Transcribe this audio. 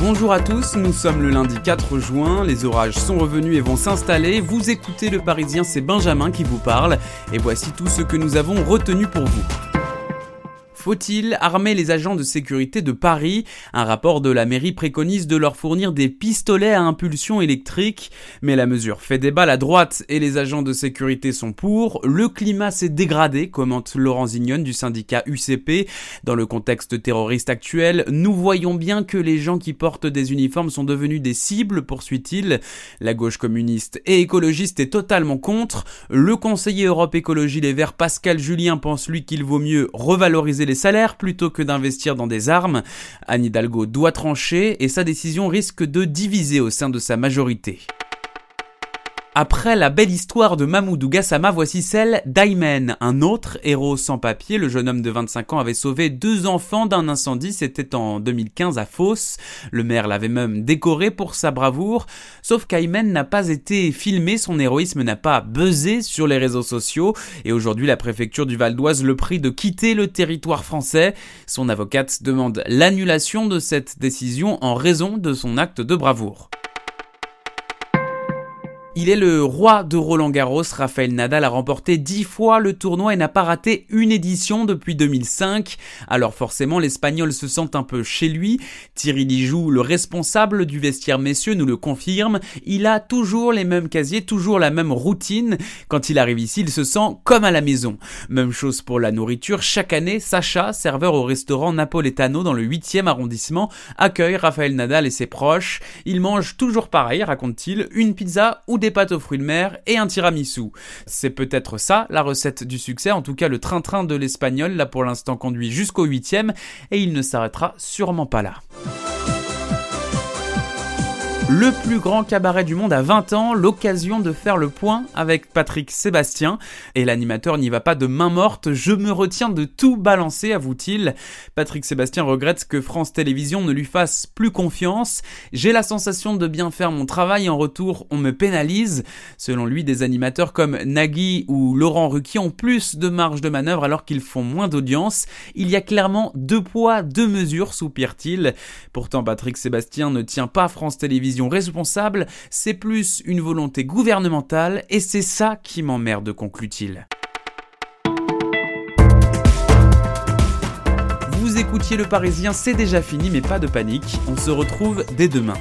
Bonjour à tous, nous sommes le lundi 4 juin, les orages sont revenus et vont s'installer, vous écoutez le Parisien, c'est Benjamin qui vous parle, et voici tout ce que nous avons retenu pour vous. Faut-il armer les agents de sécurité de Paris? Un rapport de la mairie préconise de leur fournir des pistolets à impulsion électrique, mais la mesure fait débat, la droite et les agents de sécurité sont pour. Le climat s'est dégradé, commente Laurent Zignon du syndicat UCP. Dans le contexte terroriste actuel, nous voyons bien que les gens qui portent des uniformes sont devenus des cibles, poursuit-il. La gauche communiste et écologiste est totalement contre. Le conseiller Europe Écologie Les Verts Pascal Julien pense lui qu'il vaut mieux revaloriser les salaires plutôt que d'investir dans des armes. Anne Hidalgo doit trancher et sa décision risque de diviser au sein de sa majorité. Après la belle histoire de Mahmoudou Gassama, voici celle d'Aymen, un autre héros sans papier. Le jeune homme de 25 ans avait sauvé deux enfants d'un incendie, c'était en 2015 à Fos. Le maire l'avait même décoré pour sa bravoure. Sauf qu'Aymen n'a pas été filmé, son héroïsme n'a pas buzzé sur les réseaux sociaux. Et aujourd'hui, la préfecture du Val d'Oise le prie de quitter le territoire français. Son avocate demande l'annulation de cette décision en raison de son acte de bravoure. Il est le roi de Roland Garros, Rafael Nadal a remporté 10 fois le tournoi et n'a pas raté une édition depuis 2005. Alors forcément l'Espagnol se sent un peu chez lui. Thierry Lijoux, le responsable du vestiaire messieurs, nous le confirme. Il a toujours les mêmes casiers, toujours la même routine. Quand il arrive ici, il se sent comme à la maison. Même chose pour la nourriture. Chaque année, Sacha, serveur au restaurant Napoletano dans le 8e arrondissement, accueille Rafael Nadal et ses proches. Il mange toujours pareil, raconte-t-il, une pizza ou des pâtes aux fruits de mer et un tiramisu. C'est peut-être ça la recette du succès, en tout cas le train-train de l'espagnol là pour l'instant conduit jusqu'au huitième et il ne s'arrêtera sûrement pas là. Le plus grand cabaret du monde à 20 ans, l'occasion de faire le point avec Patrick Sébastien. Et l'animateur n'y va pas de main morte, je me retiens de tout balancer, avoue-t-il. Patrick Sébastien regrette que France Télévisions ne lui fasse plus confiance. J'ai la sensation de bien faire mon travail, en retour on me pénalise. Selon lui, des animateurs comme Nagui ou Laurent Ruquier ont plus de marge de manœuvre alors qu'ils font moins d'audience. Il y a clairement deux poids, deux mesures, soupire-t-il. Pourtant, Patrick Sébastien ne tient pas France Télévisions responsable, c'est plus une volonté gouvernementale et c'est ça qui m'emmerde, conclut-il. Vous écoutiez le Parisien, c'est déjà fini, mais pas de panique, on se retrouve dès demain.